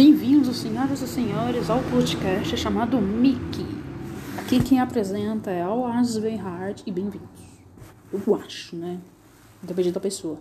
Bem-vindos, senhoras e senhores, ao podcast chamado Mickey. Aqui quem apresenta é o Alaz Hart e bem-vindos. Eu acho, né? Depende da pessoa.